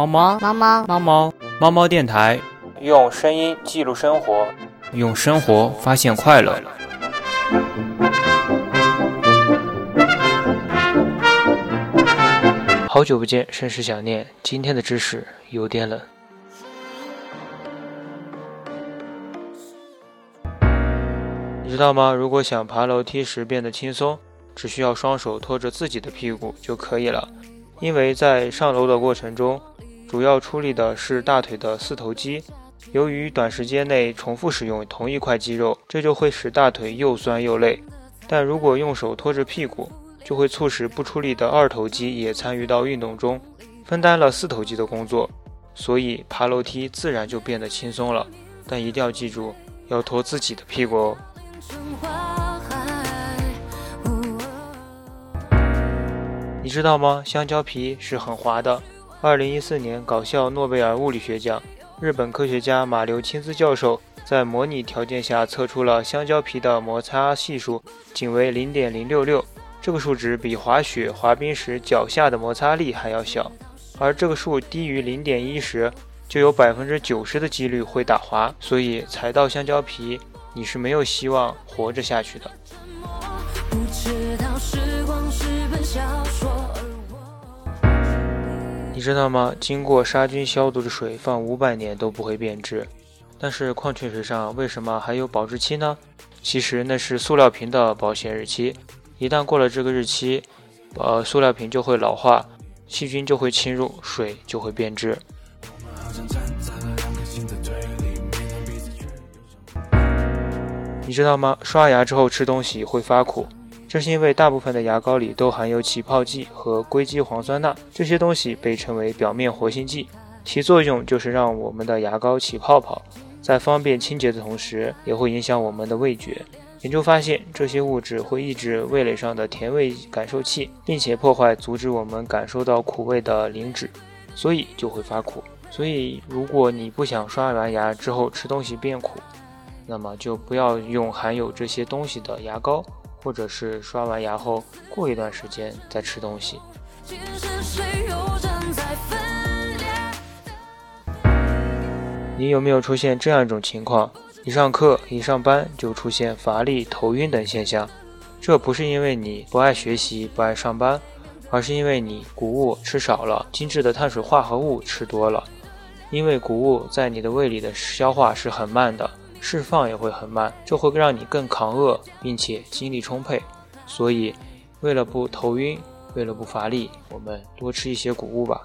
猫猫猫猫猫猫猫猫电台，用声音记录生活，用生活发现快乐。好久不见，甚是想念。今天的知识有点冷。你知道吗？如果想爬楼梯时变得轻松，只需要双手托着自己的屁股就可以了。因为在上楼的过程中，主要出力的是大腿的四头肌。由于短时间内重复使用同一块肌肉，这就会使大腿又酸又累。但如果用手托着屁股，就会促使不出力的二头肌也参与到运动中，分担了四头肌的工作，所以爬楼梯自然就变得轻松了。但一定要记住，要托自己的屁股哦。你知道吗？香蕉皮是很滑的。二零一四年搞笑诺贝尔物理学奖，日本科学家马留钦斯教授在模拟条件下测出了香蕉皮的摩擦系数仅为零点零六六，这个数值比滑雪滑冰时脚下的摩擦力还要小。而这个数低于零点一时，就有百分之九十的几率会打滑。所以踩到香蕉皮。你是没有希望活着下去的。不知道时光是本小说你知道吗？经过杀菌消毒的水放五百年都不会变质，但是矿泉水上为什么还有保质期呢？其实那是塑料瓶的保鲜日期，一旦过了这个日期，呃，塑料瓶就会老化，细菌就会侵入，水就会变质。你知道吗？刷牙之后吃东西会发苦，这是因为大部分的牙膏里都含有起泡剂和硅基磺酸钠，这些东西被称为表面活性剂，其作用就是让我们的牙膏起泡泡，在方便清洁的同时，也会影响我们的味觉。研究发现，这些物质会抑制味蕾上的甜味感受器，并且破坏阻止我们感受到苦味的磷脂，所以就会发苦。所以，如果你不想刷完牙之后吃东西变苦，那么就不要用含有这些东西的牙膏，或者是刷完牙后过一段时间再吃东西。你有没有出现这样一种情况？一上课一上班就出现乏力、头晕等现象？这不是因为你不爱学习、不爱上班，而是因为你谷物吃少了，精致的碳水化合物吃多了。因为谷物在你的胃里的消化是很慢的。释放也会很慢，这会让你更抗饿，并且精力充沛。所以，为了不头晕，为了不乏力，我们多吃一些谷物吧。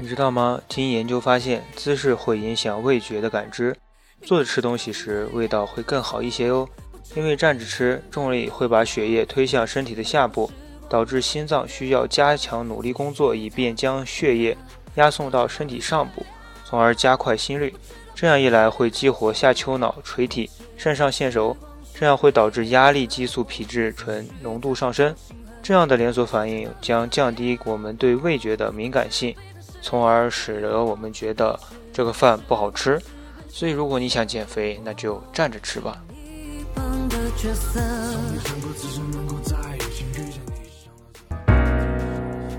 你知道吗？经研究发现，姿势会影响味觉的感知。坐着吃东西时，味道会更好一些哟。因为站着吃，重力会把血液推向身体的下部，导致心脏需要加强努力工作，以便将血液。押送到身体上部，从而加快心率。这样一来，会激活下丘脑垂体、肾上腺轴，这样会导致压力激素皮质醇浓度上升。这样的连锁反应将降低我们对味觉的敏感性，从而使得我们觉得这个饭不好吃。所以，如果你想减肥，那就站着吃吧。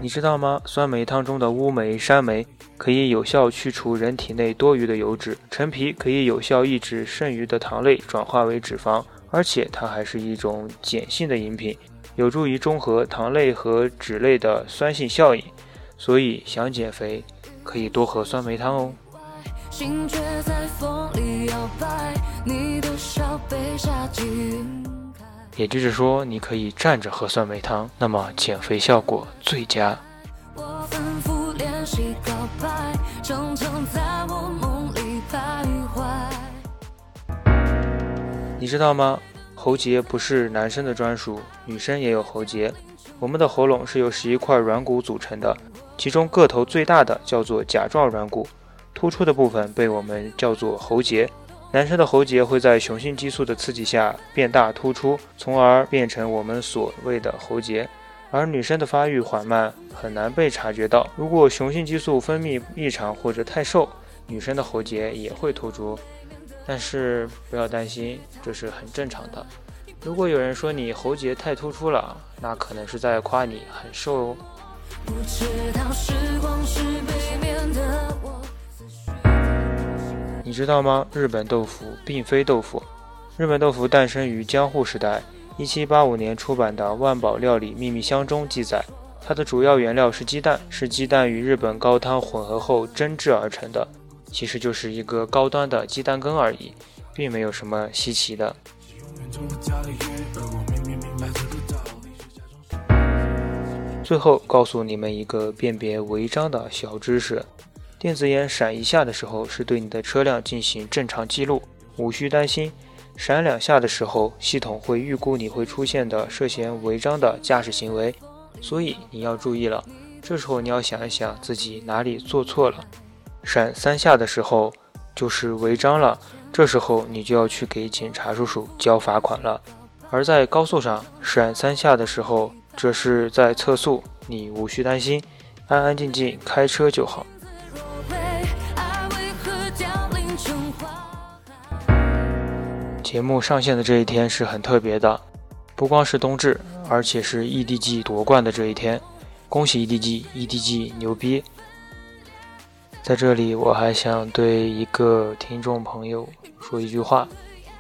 你知道吗？酸梅汤中的乌梅、山梅可以有效去除人体内多余的油脂，陈皮可以有效抑制剩余的糖类转化为脂肪，而且它还是一种碱性的饮品，有助于中和糖类和脂类的酸性效应。所以想减肥，可以多喝酸梅汤哦。也就是说，你可以站着喝酸梅汤，那么减肥效果最佳。你知道吗？喉结不是男生的专属，女生也有喉结。我们的喉咙是由十一块软骨组成的，其中个头最大的叫做甲状软骨，突出的部分被我们叫做喉结。男生的喉结会在雄性激素的刺激下变大突出，从而变成我们所谓的喉结。而女生的发育缓慢，很难被察觉到。如果雄性激素分泌异常或者太瘦，女生的喉结也会突出。但是不要担心，这是很正常的。如果有人说你喉结太突出了，那可能是在夸你很瘦哦。不知道时光是被面的我你知道吗？日本豆腐并非豆腐。日本豆腐诞生于江户时代。一七八五年出版的《万宝料理秘密箱》中记载，它的主要原料是鸡蛋，是鸡蛋与日本高汤混合后蒸制而成的。其实就是一个高端的鸡蛋羹而已，并没有什么稀奇的。最后告诉你们一个辨别违章的小知识：电子眼闪一下的时候，是对你的车辆进行正常记录，无需担心；闪两下的时候，系统会预估你会出现的涉嫌违章的驾驶行为，所以你要注意了。这时候你要想一想自己哪里做错了。闪三下的时候就是违章了，这时候你就要去给警察叔叔交罚款了。而在高速上闪三下的时候，这是在测速，你无需担心，安安静静开车就好。节目上线的这一天是很特别的，不光是冬至，而且是 EDG 夺冠的这一天，恭喜 EDG，EDG 牛逼！在这里，我还想对一个听众朋友说一句话，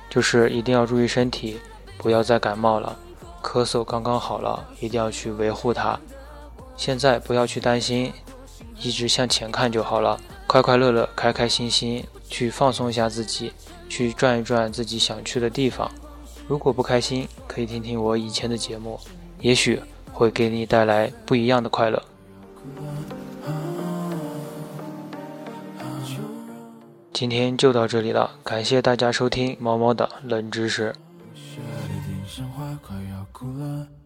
就是一定要注意身体，不要再感冒了。咳嗽刚刚好了，一定要去维护它。现在不要去担心，一直向前看就好了。快快乐乐、开开心心去放松一下自己，去转一转自己想去的地方。如果不开心，可以听听我以前的节目，也许会给你带来不一样的快乐。今天就到这里了，感谢大家收听猫猫的冷知识。快要哭了。